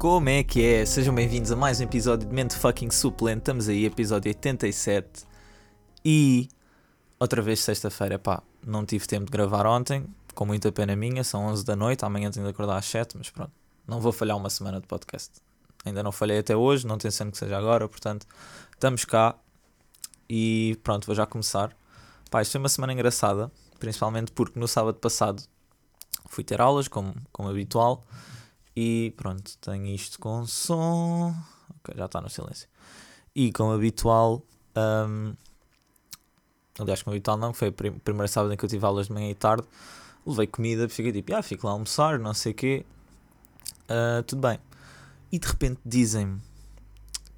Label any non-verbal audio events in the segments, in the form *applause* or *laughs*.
Como é que é? Sejam bem-vindos a mais um episódio de Mente Fucking Suplente. Estamos aí, episódio 87. E outra vez sexta-feira, pá, não tive tempo de gravar ontem, com muita pena minha, são 11 da noite, amanhã tenho de acordar às 7, mas pronto, não vou falhar uma semana de podcast. Ainda não falhei até hoje, não tenho sendo que seja agora, portanto, estamos cá e pronto, vou já começar. Pá, isto foi uma semana engraçada, principalmente porque no sábado passado fui ter aulas, como, como habitual, e pronto, tenho isto com som. Já está no silêncio. E como habitual, um, aliás, como habitual não, foi o prim primeiro sábado em que eu tive aulas de manhã e tarde, levei comida, fiquei tipo, ah, fico lá a almoçar, não sei o quê, uh, tudo bem. E de repente dizem-me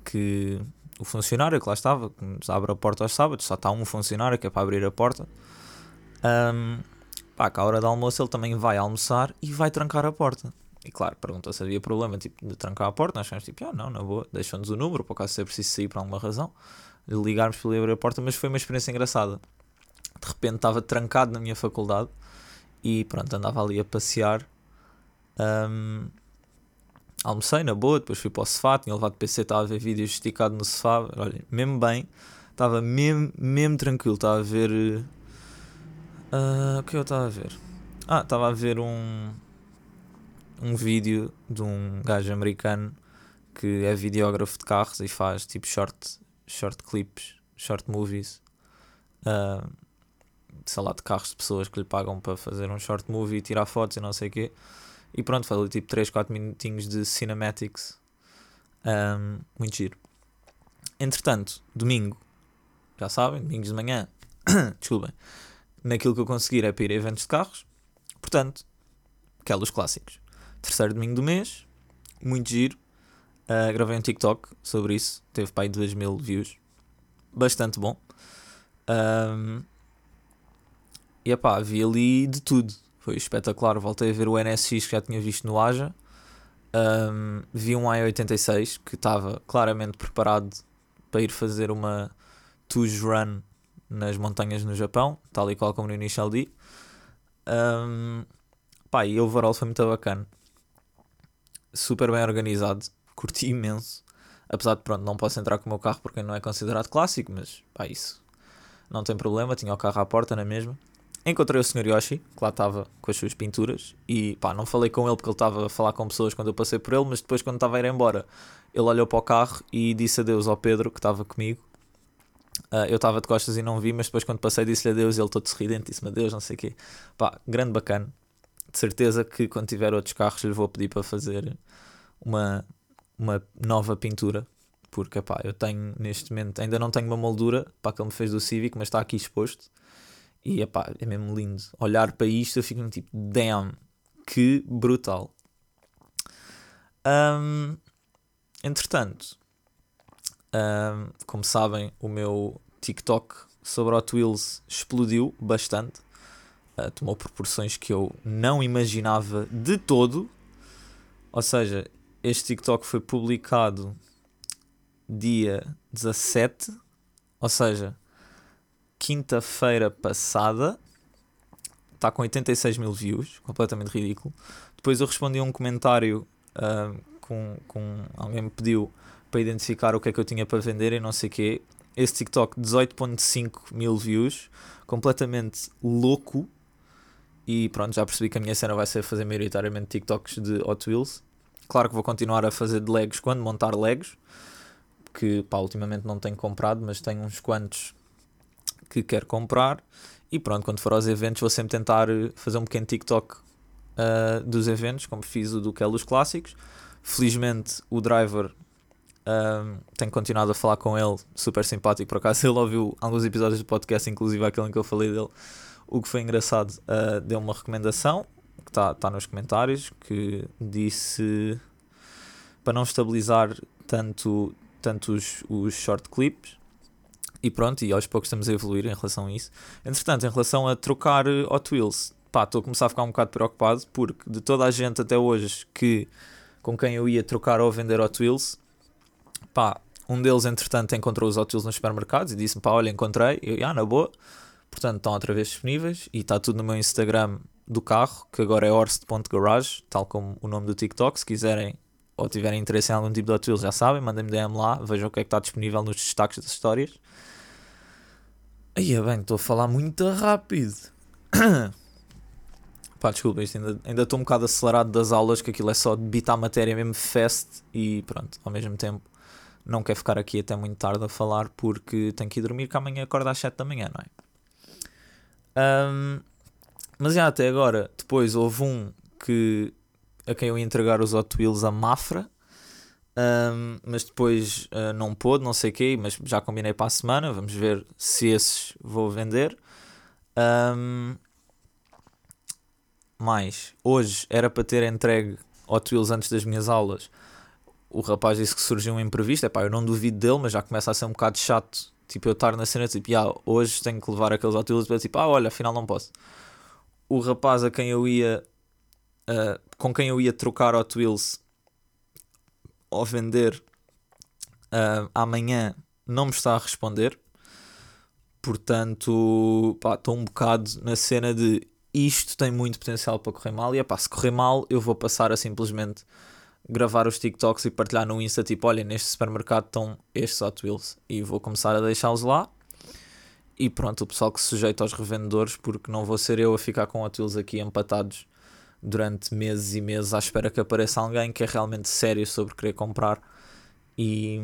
que o funcionário que lá estava, que nos abre a porta aos sábados, só está um funcionário que é para abrir a porta. Um, pá, que à hora do almoço ele também vai almoçar e vai trancar a porta. E claro, perguntou se havia problema tipo, de trancar a porta. Nós ficamos tipo, ah, não, na boa, deixam-nos o número, por acaso se é preciso sair por alguma razão, ligarmos para abrir a porta. Mas foi uma experiência engraçada. De repente estava trancado na minha faculdade e pronto, andava ali a passear. Um, almocei na boa, depois fui para o sofá, tinha levado PC, estava a ver vídeos esticado no sofá. Olha, mesmo bem, estava mesmo, mesmo tranquilo, estava a ver. Uh, o que eu estava a ver? Ah, estava a ver um, um vídeo de um gajo americano que é videógrafo de carros e faz tipo short, short clips, short movies. Uh, sei lá, de carros de pessoas que lhe pagam para fazer um short movie e tirar fotos e não sei o quê. E pronto, falei tipo 3, 4 minutinhos de cinematics. Um, muito giro. Entretanto, domingo, já sabem, domingos de manhã, *coughs* desculpem, naquilo que eu conseguir é para ir a eventos de carros. Portanto, aqueles clássicos. Terceiro domingo do mês, muito giro. Uh, gravei um TikTok sobre isso, teve para aí 2 mil views. Bastante bom. Um, e pá, vi ali de tudo. Foi espetacular. Voltei a ver o NSX que já tinha visto no Aja. Um, vi um i86 que estava claramente preparado para ir fazer uma Tuj Run nas montanhas no Japão, tal e qual como no Initial D. Um, pá, e overall foi muito bacana. Super bem organizado, *laughs* curti imenso. Apesar de, pronto, não posso entrar com o meu carro porque não é considerado clássico, mas pá, isso não tem problema. Tinha o carro à porta na mesma. Encontrei o Sr. Yoshi, que lá estava com as suas pinturas, e pá, não falei com ele porque ele estava a falar com pessoas quando eu passei por ele, mas depois, quando estava a ir embora, ele olhou para o carro e disse adeus ao Pedro, que estava comigo. Uh, eu estava de costas e não vi, mas depois, quando passei, disse-lhe adeus, ele todo sorridente, disse-me adeus, não sei o quê. Pá, grande bacana. De certeza que quando tiver outros carros, lhe vou pedir para fazer uma, uma nova pintura, porque pá, eu tenho neste momento, ainda não tenho uma moldura para que ele me fez do Civic, mas está aqui exposto e epá, é mesmo lindo. Olhar para isto eu fico tipo, damn, que brutal. Um, entretanto, um, como sabem, o meu TikTok sobre Hot Wheels explodiu bastante. Uh, tomou proporções que eu não imaginava de todo. Ou seja, este TikTok foi publicado dia 17. Ou seja, quinta-feira passada. Está com 86 mil views, completamente ridículo. Depois eu respondi a um comentário uh, com, com alguém me pediu para identificar o que é que eu tinha para vender e não sei o quê. Esse TikTok, 18.5 mil views, completamente louco. E pronto, já percebi que a minha cena vai ser fazer maioritariamente TikToks de Hot Wheels. Claro que vou continuar a fazer de Legos quando montar Legos, que pá, ultimamente não tenho comprado, mas tenho uns quantos que quero comprar. E pronto, quando for aos eventos, vou sempre tentar eh, fazer um pequeno TikTok uh, dos eventos, como fiz o do Kellos Clássicos. Felizmente, o driver uh, tenho continuado a falar com ele, super simpático. Por acaso, *laughs* ele ouviu alguns episódios do podcast, inclusive aquele em que eu falei dele. O que foi engraçado, uh, deu uma recomendação que está tá nos comentários que disse para não estabilizar tanto, tanto os, os short clips. E pronto, e aos poucos estamos a evoluir em relação a isso. Entretanto, em relação a trocar eh, Hot Wheels, pá, estou a começar a ficar um bocado preocupado porque de toda a gente até hoje que com quem eu ia trocar ou vender Hot Wheels, pá, um deles entretanto encontrou os Hot Wheels nos supermercados e disse-me, pá, olha, encontrei, eu, ah, na boa, portanto estão outra vez disponíveis e está tudo no meu Instagram do carro, que agora é horst.garage, tal como o nome do TikTok, se quiserem ou tiverem interesse em algum tipo de Hot já sabem, mandem-me DM lá, vejam o que é que está disponível nos destaques das histórias. Aí é bem, estou a falar muito rápido. *coughs* Pá, desculpa, isto ainda, ainda estou um bocado acelerado das aulas, que aquilo é só debitar matéria mesmo fast e pronto, ao mesmo tempo não quero ficar aqui até muito tarde a falar porque tenho que ir dormir que amanhã acordo às 7 da manhã, não é? Um, mas já até agora, depois houve um que a quem eu ia entregar os Hot Wheels a Mafra, um, mas depois uh, não pôde, não sei o quê, mas já combinei para a semana, vamos ver se esses vou vender. Um, mais, hoje era para ter entregue Hot Wheels antes das minhas aulas. O rapaz disse que surgiu um imprevisto. Epá, eu não duvido dele, mas já começa a ser um bocado chato. Tipo, eu estar na cena, tipo, yeah, hoje tenho que levar aqueles Wheels para tipo, ah, olha, afinal não posso. O rapaz a quem eu ia, uh, com quem eu ia trocar Hot Wheels ou vender uh, amanhã, não me está a responder. Portanto, estou um bocado na cena de isto tem muito potencial para correr mal. E epá, se correr mal, eu vou passar a simplesmente gravar os TikToks e partilhar no Insta, tipo, olha, neste supermercado estão estes Hot Wheels. E vou começar a deixá-los lá. E pronto, o pessoal que se sujeita aos revendedores, porque não vou ser eu a ficar com Hot Wheels aqui empatados durante meses e meses à espera que apareça alguém que é realmente sério sobre querer comprar. E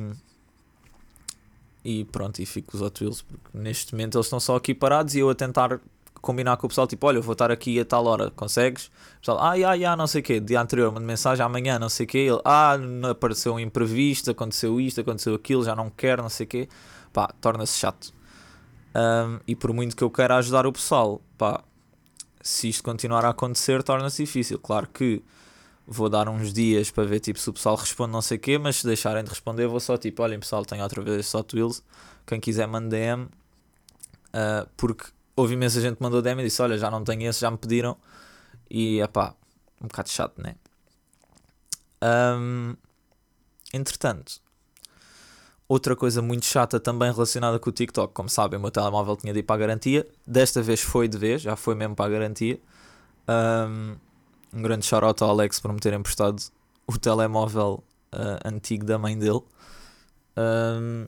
e pronto, e fico com os Hot Wheels, porque neste momento eles estão só aqui parados e eu a tentar combinar com o pessoal, tipo, olha, eu vou estar aqui a tal hora, consegues? O pessoal, ah, ah, ah, não sei o quê, dia anterior, mando mensagem, amanhã, não sei o quê, ele, ah, apareceu um imprevisto, aconteceu isto, aconteceu aquilo, já não quero, não sei o quê, pá, torna-se chato. Um, e por muito que eu queira ajudar o pessoal, pá, se isto continuar a acontecer, torna-se difícil. Claro que vou dar uns dias para ver tipo, se o pessoal responde não sei o quê, mas se deixarem de responder, vou só tipo, olhem pessoal, tenho outra vez só Wheels, quem quiser mande DM, uh, porque houve imensa gente que mandou DM e disse: Olha, já não tenho esse, já me pediram. E é pá, um bocado chato, né? Um, entretanto, outra coisa muito chata também relacionada com o TikTok. Como sabem, o meu telemóvel tinha de ir para a garantia. Desta vez foi de vez, já foi mesmo para a garantia. Um, um grande shout ao Alex por me ter emprestado o telemóvel uh, antigo da mãe dele. Um,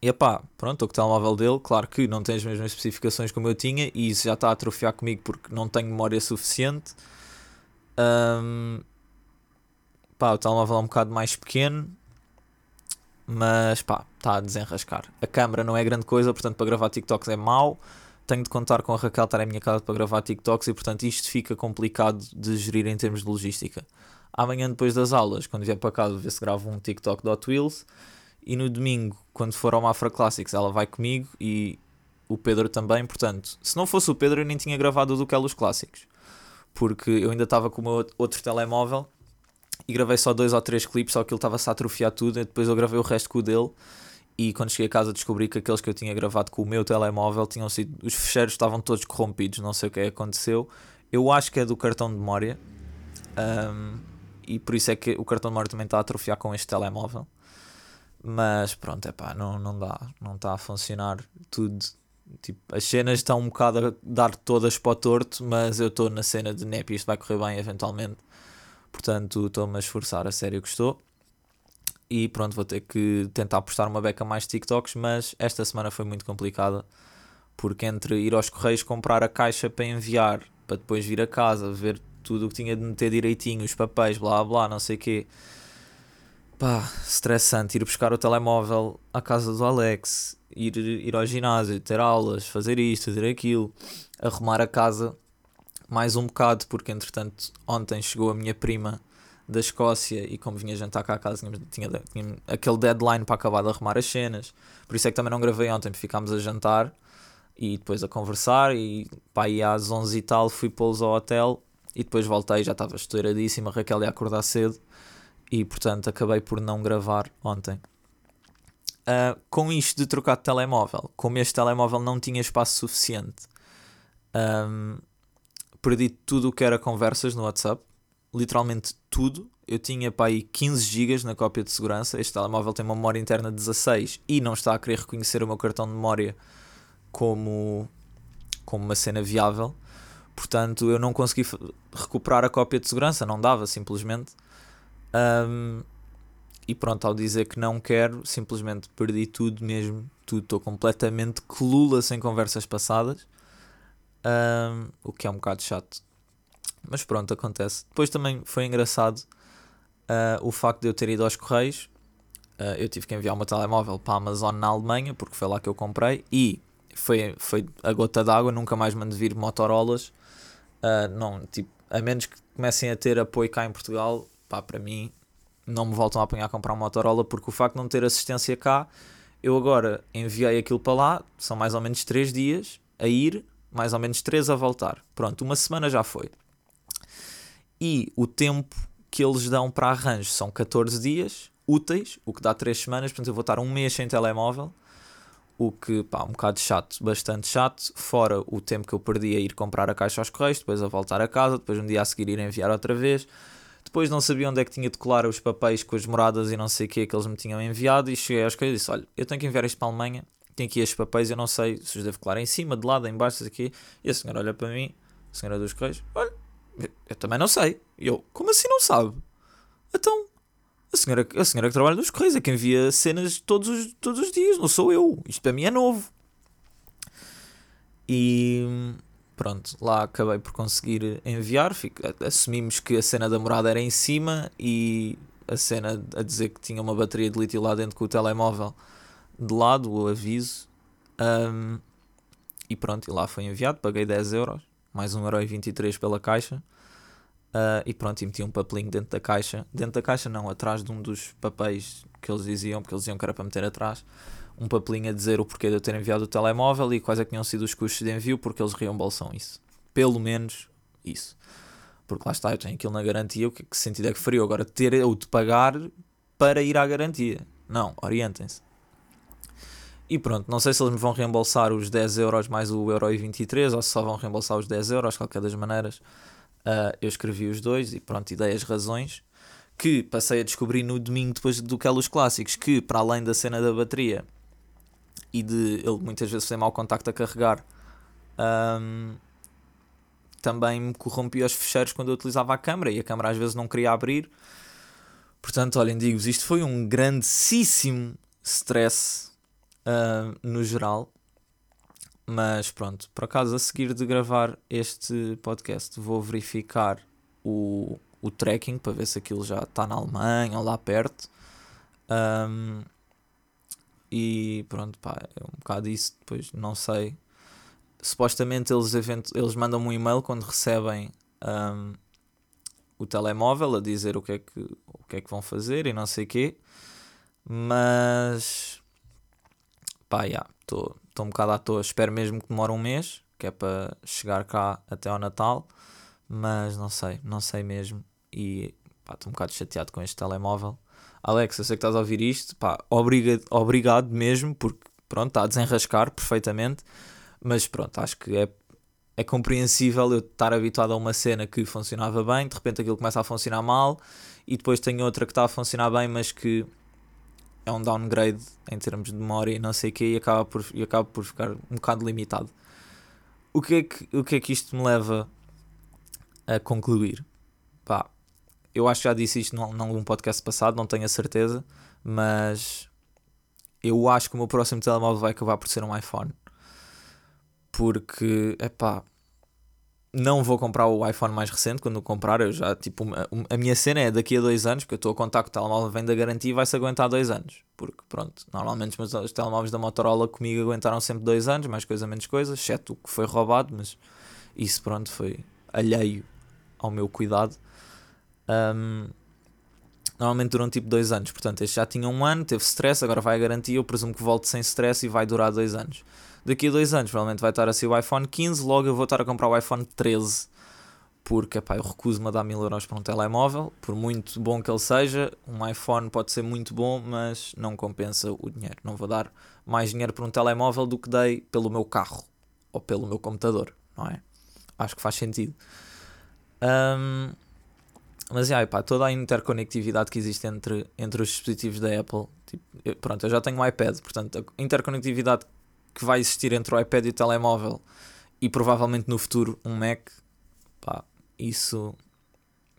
e pá, pronto, o telemóvel dele, claro que não tem as mesmas especificações como eu tinha e isso já está a atrofiar comigo porque não tenho memória suficiente. Um, pá, o telemóvel é um bocado mais pequeno, mas pá, está a desenrascar. A câmera não é grande coisa, portanto para gravar TikToks é mau. Tenho de contar com a Raquel estar em minha casa para gravar TikToks e portanto isto fica complicado de gerir em termos de logística. Amanhã depois das aulas, quando vier para casa, ver se gravo um TikTok de Hot Wheels e no domingo, quando for ao Mafra Classics, ela vai comigo e o Pedro também. Portanto, se não fosse o Pedro, eu nem tinha gravado do que é os clássicos, porque eu ainda estava com o meu outro telemóvel e gravei só dois ou três clipes, só que ele estava-se a atrofiar tudo. E depois eu gravei o resto com o dele. E quando cheguei a casa descobri que aqueles que eu tinha gravado com o meu telemóvel tinham sido. Os fecheiros estavam todos corrompidos, não sei o que aconteceu. Eu acho que é do cartão de memória. Um, e por isso é que o cartão de memória também está a atrofiar com este telemóvel. Mas pronto, é pá, não, não dá, não está a funcionar tudo. Tipo, as cenas estão um bocado a dar todas para o torto, mas eu estou na cena de NEP isto vai correr bem eventualmente. Portanto, estou-me a esforçar, a sério que estou. E pronto, vou ter que tentar postar uma beca mais TikToks, mas esta semana foi muito complicada. Porque entre ir aos correios comprar a caixa para enviar, para depois vir a casa, ver tudo o que tinha de meter direitinho, os papéis, blá blá, não sei o quê pá, estressante ir buscar o telemóvel à casa do Alex, ir, ir ao ginásio, ter aulas, fazer isto, fazer aquilo, arrumar a casa mais um bocado, porque entretanto ontem chegou a minha prima da Escócia e como vinha jantar cá a casa tinha, tinha, aquele deadline para acabar de arrumar as cenas, por isso é que também não gravei ontem, ficámos a jantar e depois a conversar e pá, aí às 11 e tal fui pô-los ao hotel e depois voltei, já estava estouradíssima, Raquel ia acordar cedo e portanto acabei por não gravar ontem. Uh, com isto de trocar de telemóvel, como este telemóvel não tinha espaço suficiente, um, perdi tudo o que era conversas no WhatsApp, literalmente tudo. Eu tinha para aí 15 GB na cópia de segurança. Este telemóvel tem uma memória interna de 16 e não está a querer reconhecer o meu cartão de memória como, como uma cena viável. Portanto, eu não consegui recuperar a cópia de segurança, não dava simplesmente. Um, e pronto, ao dizer que não quero, simplesmente perdi tudo mesmo. Tudo, estou completamente clula sem conversas passadas. Um, o que é um bocado chato. Mas pronto, acontece. Depois também foi engraçado uh, o facto de eu ter ido aos Correios. Uh, eu tive que enviar meu telemóvel para a Amazon na Alemanha, porque foi lá que eu comprei. E foi, foi a gota d'água, nunca mais mando vir Motorolas. Uh, não, tipo, a menos que comecem a ter apoio cá em Portugal, pá, para mim, não me voltam a apanhar a comprar um Motorola, porque o facto de não ter assistência cá, eu agora enviei aquilo para lá, são mais ou menos 3 dias a ir, mais ou menos 3 a voltar. Pronto, uma semana já foi. E o tempo que eles dão para arranjo são 14 dias úteis, o que dá 3 semanas, portanto eu vou estar um mês sem telemóvel, o que, pá, um bocado chato, bastante chato, fora o tempo que eu perdi a ir comprar a caixa aos correios, depois a voltar a casa, depois um dia a seguir ir enviar outra vez, depois não sabia onde é que tinha de colar os papéis com as moradas e não sei o que que eles me tinham enviado, e cheguei aos correios e disse, olha, eu tenho que enviar isto para a Alemanha, tenho aqui estes papéis, eu não sei se os devo colar em cima, de lado, em baixo, aqui, e a senhora olha para mim, a senhora dos correios, olha, eu também não sei. E eu, como assim não sabe? Então, a senhora, a senhora que trabalha nos Correios é quem envia cenas todos os, todos os dias, não sou eu. Isto para mim é novo. E pronto, lá acabei por conseguir enviar. Fico, assumimos que a cena da morada era em cima e a cena a dizer que tinha uma bateria de lítio lá dentro com o telemóvel de lado, o aviso. Um, e pronto, e lá foi enviado, paguei 10 euros mais 1,23€ pela caixa. Uh, e pronto, e meti um papelinho dentro da caixa. Dentro da caixa, não, atrás de um dos papéis que eles diziam, porque eles diziam que era para meter atrás. Um papelinho a dizer o porquê de eu ter enviado o telemóvel e quais é que tinham sido os custos de envio, porque eles reembolsam isso. Pelo menos isso. Porque lá está, eu tenho aquilo na garantia, o que, que sentido é que faria agora ter eu de pagar para ir à garantia? Não, orientem-se. E pronto, não sei se eles me vão reembolsar os 10 euros mais o euro e 23 ou se só vão reembolsar os 10 euros, qualquer das maneiras. Uh, eu escrevi os dois e pronto, e dei as razões que passei a descobrir no domingo depois do Kelos Clássicos, que para além da cena da bateria e de ele muitas vezes ter mau contacto a carregar, um, também me corrompia os fecheiros quando eu utilizava a câmera e a câmera às vezes não queria abrir. Portanto, olhem, digo-vos, isto foi um grandíssimo stress uh, no geral. Mas pronto, por acaso a seguir de gravar este podcast vou verificar o, o tracking para ver se aquilo já está na Alemanha ou lá perto. Um, e pronto, pá, é um bocado isso. Depois não sei. Supostamente eles, eles mandam um e-mail quando recebem um, o telemóvel a dizer o que, é que, o que é que vão fazer e não sei o quê. Mas pá, já, estou um bocado à toa. Espero mesmo que demore um mês, que é para chegar cá até ao Natal, mas não sei, não sei mesmo. E estou um bocado chateado com este telemóvel. Alex, eu sei que estás a ouvir isto, pá, obrigado, obrigado mesmo, porque pronto, está a desenrascar perfeitamente, mas pronto, acho que é, é compreensível eu estar habituado a uma cena que funcionava bem, de repente aquilo começa a funcionar mal, e depois tenho outra que está a funcionar bem, mas que é um downgrade em termos de memória e não sei o que e acaba por, e acaba por ficar um bocado limitado. O que, é que, o que é que isto me leva a concluir? Pá, eu acho que já disse isto num, num podcast passado, não tenho a certeza, mas eu acho que o meu próximo telemóvel vai acabar por ser um iPhone. Porque, é pá, não vou comprar o iPhone mais recente quando comprar. Eu já, tipo, a, minha cena é daqui a dois anos, porque eu estou a contar que o telemóvel vem da garantia e vai-se aguentar dois anos. Porque, pronto, normalmente os, os telemóveis da Motorola comigo aguentaram sempre dois anos, mais coisa, menos coisa, exceto o que foi roubado, mas isso, pronto, foi alheio ao meu cuidado. Um, normalmente duram tipo dois anos, portanto, este já tinha um ano, teve stress, agora vai a garantia. Eu presumo que volte sem stress e vai durar dois anos daqui a dois anos provavelmente vai estar a ser o iPhone 15, logo eu vou estar a comprar o iPhone 13 porque epá, eu recuso-me a dar mil euros para um telemóvel, por muito bom que ele seja, um iPhone pode ser muito bom, mas não compensa o dinheiro. Não vou dar mais dinheiro para um telemóvel do que dei pelo meu carro ou pelo meu computador, não é? Acho que faz sentido. Um, mas yeah, epá, toda a interconectividade que existe entre, entre os dispositivos da Apple, tipo, eu, pronto, eu já tenho um iPad, portanto, a interconectividade que vai existir entre o iPad e o telemóvel e provavelmente no futuro um Mac, pá, isso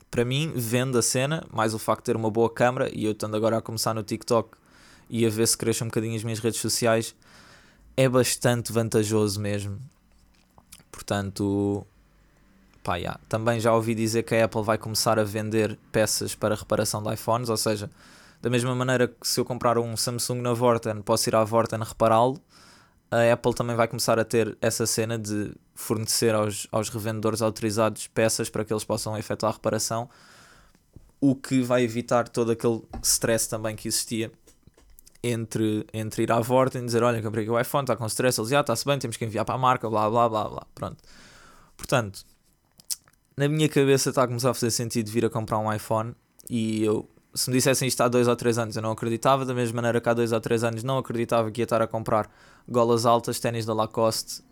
para mim, vende a cena, mais o facto de ter uma boa câmera e eu estando agora a começar no TikTok e a ver se cresce um bocadinho as minhas redes sociais, é bastante vantajoso mesmo. Portanto, pá, yeah. também já ouvi dizer que a Apple vai começar a vender peças para reparação de iPhones, ou seja, da mesma maneira que se eu comprar um Samsung na Vorten, posso ir à Vorten repará-lo, a Apple também vai começar a ter essa cena de fornecer aos, aos revendedores autorizados peças para que eles possam efetuar a reparação, o que vai evitar todo aquele stress também que existia entre, entre ir à Vorten e dizer: Olha, comprei aqui o iPhone, está com stress, eles já ah, está-se bem, temos que enviar para a marca, blá blá blá blá. Pronto. Portanto, na minha cabeça está a começar a fazer sentido vir a comprar um iPhone e eu se me dissessem isto há dois ou três anos, eu não acreditava. Da mesma maneira que há dois ou três anos não acreditava que ia estar a comprar golas altas, ténis da Lacoste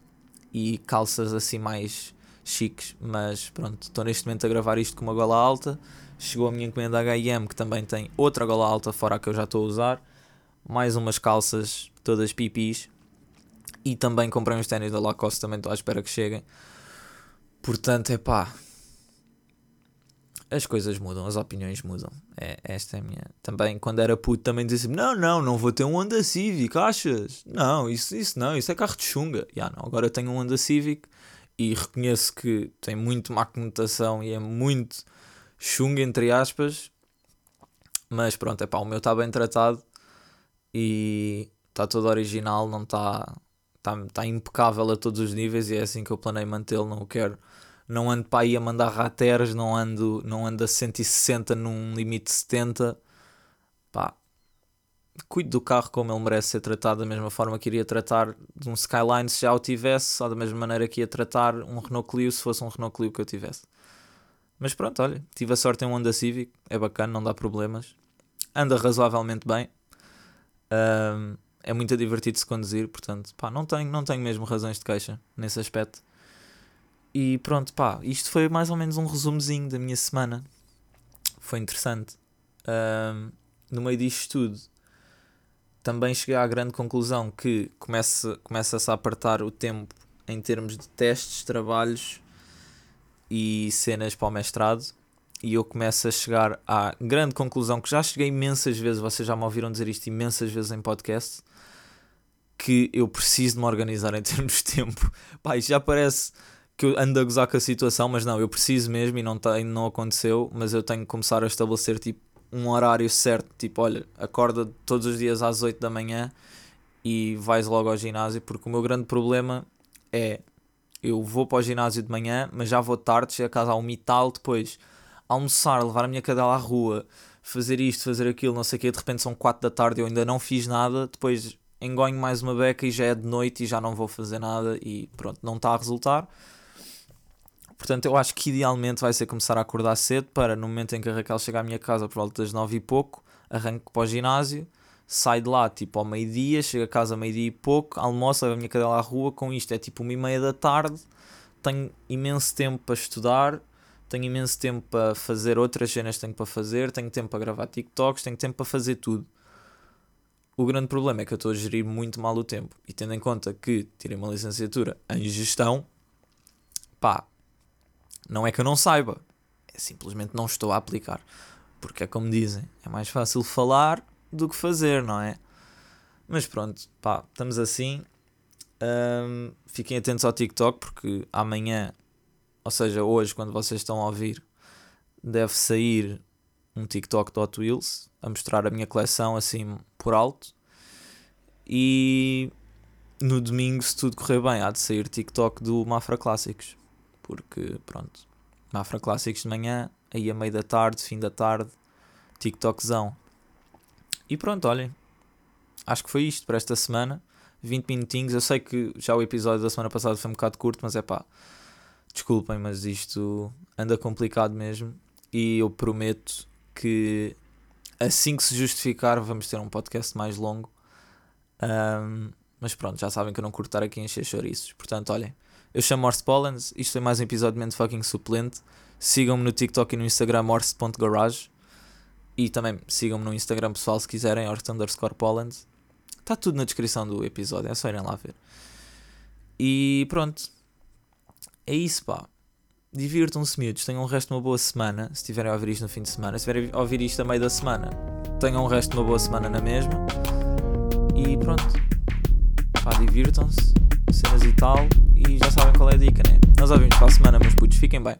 e calças assim mais chiques. Mas pronto, estou neste momento a gravar isto com uma gola alta. Chegou a minha encomenda HM, que também tem outra gola alta fora a que eu já estou a usar. Mais umas calças, todas pipis. E também comprei uns ténis da Lacoste, também estou à espera que cheguem. Portanto, é pá, as coisas mudam, as opiniões mudam. É, esta é a minha. Também, quando era puto, também dizia não, não, não vou ter um Honda Civic, achas? Não, isso, isso não, isso é carro de chunga. Yeah, não, agora tenho um Honda Civic e reconheço que tem muito má conotação e é muito chunga, entre aspas. Mas pronto, é pá, o meu está bem tratado e está todo original, não está. Está tá impecável a todos os níveis e é assim que eu planei mantê-lo, não o quero não ando para aí a mandar rateres, não ando, não ando a 160 num limite de 70. Pá, cuido do carro como ele merece ser tratado, da mesma forma que iria tratar de um Skyline se já o tivesse, ou da mesma maneira que ia tratar um Renault Clio se fosse um Renault Clio que eu tivesse. Mas pronto, olha, tive a sorte em um Honda Civic, é bacana, não dá problemas. Anda razoavelmente bem. Um, é muito divertido se conduzir, portanto, pá, não tenho, não tenho mesmo razões de queixa nesse aspecto. E pronto, pá, isto foi mais ou menos um resumozinho da minha semana. Foi interessante. Um, no meio disto tudo, também cheguei à grande conclusão que começa-se começa a apertar o tempo em termos de testes, trabalhos e cenas para o mestrado. E eu começo a chegar à grande conclusão que já cheguei imensas vezes, vocês já me ouviram dizer isto imensas vezes em podcast, que eu preciso de me organizar em *laughs* termos de tempo. Pá, já parece que eu ando a gozar com a situação, mas não, eu preciso mesmo e não, tem, não aconteceu, mas eu tenho que começar a estabelecer tipo um horário certo, tipo, olha, acorda todos os dias às 8 da manhã e vais logo ao ginásio, porque o meu grande problema é eu vou para o ginásio de manhã, mas já vou tarde, chego a casa ao mital, depois almoçar, levar a minha cadela à rua, fazer isto, fazer aquilo, não sei o quê, de repente são 4 da tarde eu ainda não fiz nada, depois engonho mais uma beca e já é de noite e já não vou fazer nada e pronto, não está a resultar. Portanto, eu acho que idealmente vai ser começar a acordar cedo para no momento em que a Raquel chegar à minha casa por volta das nove e pouco, arranco para o ginásio, sai de lá tipo ao meio-dia, chega a casa meio-dia e pouco, almoço, levo a minha cadela à rua, com isto é tipo uma e meia da tarde, tenho imenso tempo para estudar, tenho imenso tempo para fazer outras cenas tenho para fazer, tenho tempo para gravar TikToks, tenho tempo para fazer tudo. O grande problema é que eu estou a gerir muito mal o tempo. E tendo em conta que tirei uma licenciatura em gestão, pá, não é que eu não saiba, é simplesmente não estou a aplicar. Porque é como dizem, é mais fácil falar do que fazer, não é? Mas pronto, pá, estamos assim. Um, fiquem atentos ao TikTok porque amanhã, ou seja, hoje, quando vocês estão a ouvir, deve sair um TikTok do Hot Wheels a mostrar a minha coleção assim por alto. E no domingo, se tudo correr bem, há de sair TikTok do Mafra Clássicos porque pronto, Mafra Clássicos de manhã, aí a meio da tarde, fim da tarde, TikTokzão. E pronto, olhem, acho que foi isto para esta semana. 20 minutinhos, eu sei que já o episódio da semana passada foi um bocado curto, mas é pá, desculpem, mas isto anda complicado mesmo. E eu prometo que assim que se justificar, vamos ter um podcast mais longo. Um, mas pronto, já sabem que eu não curto estar aqui a encher chouriços. Portanto, olhem, eu chamo Horst Pollens, isto é mais um episódio de Mente Fucking Suplente. Sigam-me no TikTok e no Instagram horst.garage. E também sigam-me no Instagram pessoal se quiserem, Horst underscore. Está tudo na descrição do episódio, é só irem lá ver. E pronto. É isso, pá. divirtam-se, miúdos. Tenham o resto de uma boa semana. Se estiverem a ouvir isto no fim de semana, se estiverem a ouvir isto a meio da semana, tenham o resto de uma boa semana na mesma. E pronto. Pá, divirtam-se, cenas e tal. E já sabem qual é a dica, né? Nós ouvimos para a semana, meus putos. Fiquem bem.